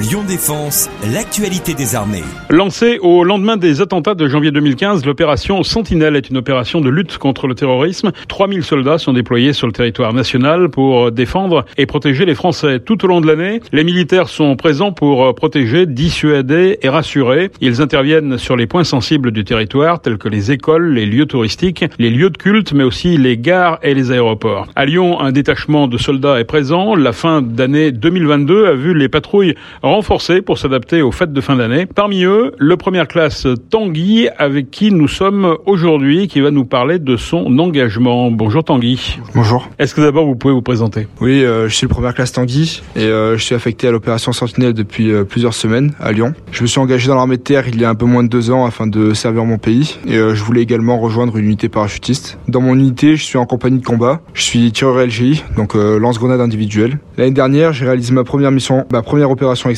Lyon Défense, l'actualité des armées. Lancée au lendemain des attentats de janvier 2015, l'opération Sentinelle est une opération de lutte contre le terrorisme. 3000 soldats sont déployés sur le territoire national pour défendre et protéger les Français. Tout au long de l'année, les militaires sont présents pour protéger, dissuader et rassurer. Ils interviennent sur les points sensibles du territoire, tels que les écoles, les lieux touristiques, les lieux de culte, mais aussi les gares et les aéroports. À Lyon, un détachement de soldats est présent. La fin d'année 2022 a vu les patrouilles renforcés pour s'adapter aux fêtes de fin d'année. Parmi eux, le première classe Tanguy, avec qui nous sommes aujourd'hui, qui va nous parler de son engagement. Bonjour Tanguy. Bonjour. Est-ce que d'abord vous pouvez vous présenter? Oui, euh, je suis le première classe Tanguy et euh, je suis affecté à l'opération Sentinelle depuis euh, plusieurs semaines à Lyon. Je me suis engagé dans l'armée de terre il y a un peu moins de deux ans afin de servir mon pays et je voulais également rejoindre une unité parachutiste. Dans mon unité, je suis en compagnie de combat. Je suis tireur LGI, donc lance-grenade individuelle. L'année dernière, j'ai réalisé ma première mission, ma première opération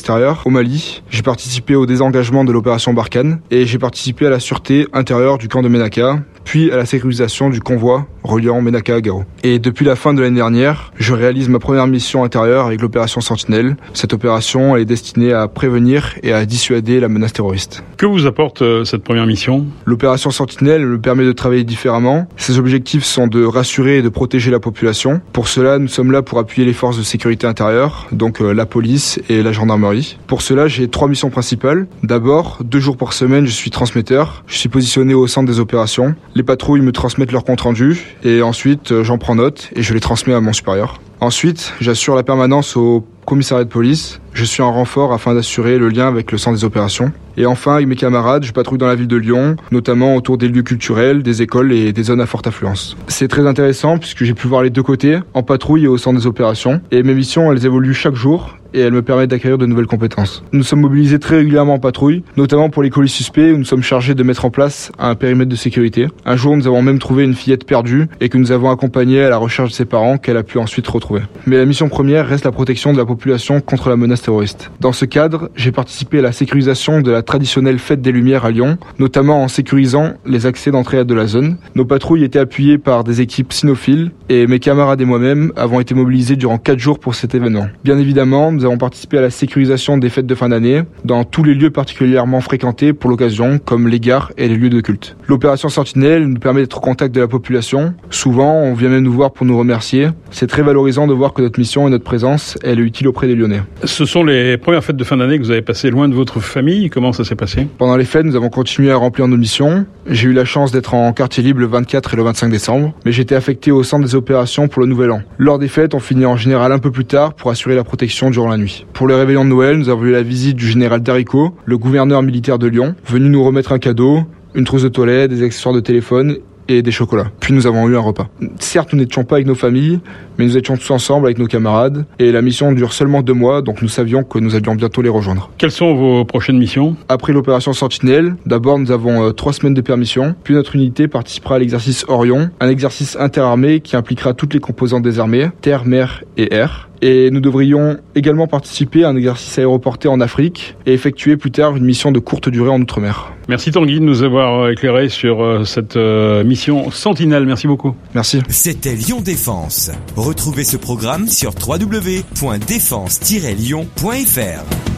au Mali. J'ai participé au désengagement de l'opération Barkhane et j'ai participé à la sûreté intérieure du camp de Menaka, puis à la sécurisation du convoi reliant Menaka à Gao. Et depuis la fin de l'année dernière, je réalise ma première mission intérieure avec l'opération Sentinelle. Cette opération est destinée à prévenir et à dissuader la menace terroriste. Que vous apporte euh, cette première mission? L'opération Sentinelle me permet de travailler différemment. Ses objectifs sont de rassurer et de protéger la population. Pour cela, nous sommes là pour appuyer les forces de sécurité intérieure, donc euh, la police et la gendarmerie. Pour cela, j'ai trois missions principales. D'abord, deux jours par semaine, je suis transmetteur. Je suis positionné au centre des opérations. Les patrouilles me transmettent leur compte rendu et ensuite euh, j'en prends note et je les transmets à mon supérieur. Ensuite, j'assure la permanence au commissariat de police. Je suis en renfort afin d'assurer le lien avec le centre des opérations. Et enfin, avec mes camarades, je patrouille dans la ville de Lyon, notamment autour des lieux culturels, des écoles et des zones à forte affluence. C'est très intéressant puisque j'ai pu voir les deux côtés, en patrouille et au centre des opérations. Et mes missions, elles évoluent chaque jour et elles me permettent d'acquérir de nouvelles compétences. Nous sommes mobilisés très régulièrement en patrouille, notamment pour les colis suspects où nous sommes chargés de mettre en place un périmètre de sécurité. Un jour, nous avons même trouvé une fillette perdue et que nous avons accompagnée à la recherche de ses parents qu'elle a pu ensuite retrouver. Mais la mission première reste la protection de la population contre la menace terroriste. Dans ce cadre, j'ai participé à la sécurisation de la traditionnelle fête des Lumières à Lyon, notamment en sécurisant les accès d'entrée de la zone. Nos patrouilles étaient appuyées par des équipes cynophiles et mes camarades et moi-même avons été mobilisés durant 4 jours pour cet événement. Bien évidemment, nous avons participé à la sécurisation des fêtes de fin d'année dans tous les lieux particulièrement fréquentés pour l'occasion, comme les gares et les lieux de culte. L'opération Sentinelle nous permet d'être au contact de la population. Souvent, on vient même nous voir pour nous remercier. C'est très valorisant de voir que notre mission et notre présence, elle est utile auprès des Lyonnais. Ce sont les premières fêtes de fin d'année que vous avez passées loin de votre famille. Comment ça s'est passé? Pendant les fêtes, nous avons continué à remplir nos missions. J'ai eu la chance d'être en quartier libre le 24 et le 25 décembre, mais j'étais affecté au centre des opérations pour le Nouvel An. Lors des fêtes, on finit en général un peu plus tard pour assurer la protection durant la nuit. Pour le réveillon de Noël, nous avons eu la visite du général Darico, le gouverneur militaire de Lyon, venu nous remettre un cadeau, une trousse de toilette, des accessoires de téléphone et des chocolats. Puis nous avons eu un repas. Certes, nous n'étions pas avec nos familles, mais nous étions tous ensemble avec nos camarades. Et la mission dure seulement deux mois, donc nous savions que nous allions bientôt les rejoindre. Quelles sont vos prochaines missions? Après l'opération Sentinelle, d'abord nous avons euh, trois semaines de permission, puis notre unité participera à l'exercice Orion, un exercice interarmé qui impliquera toutes les composantes des armées, terre, mer et air. Et nous devrions également participer à un exercice aéroporté en Afrique et effectuer plus tard une mission de courte durée en Outre-mer. Merci Tanguy de nous avoir euh, éclairé sur euh, cette mission Sentinelle. Merci beaucoup. Merci. C'était Lyon Défense. Retrouvez ce programme sur www.défense-lyon.fr.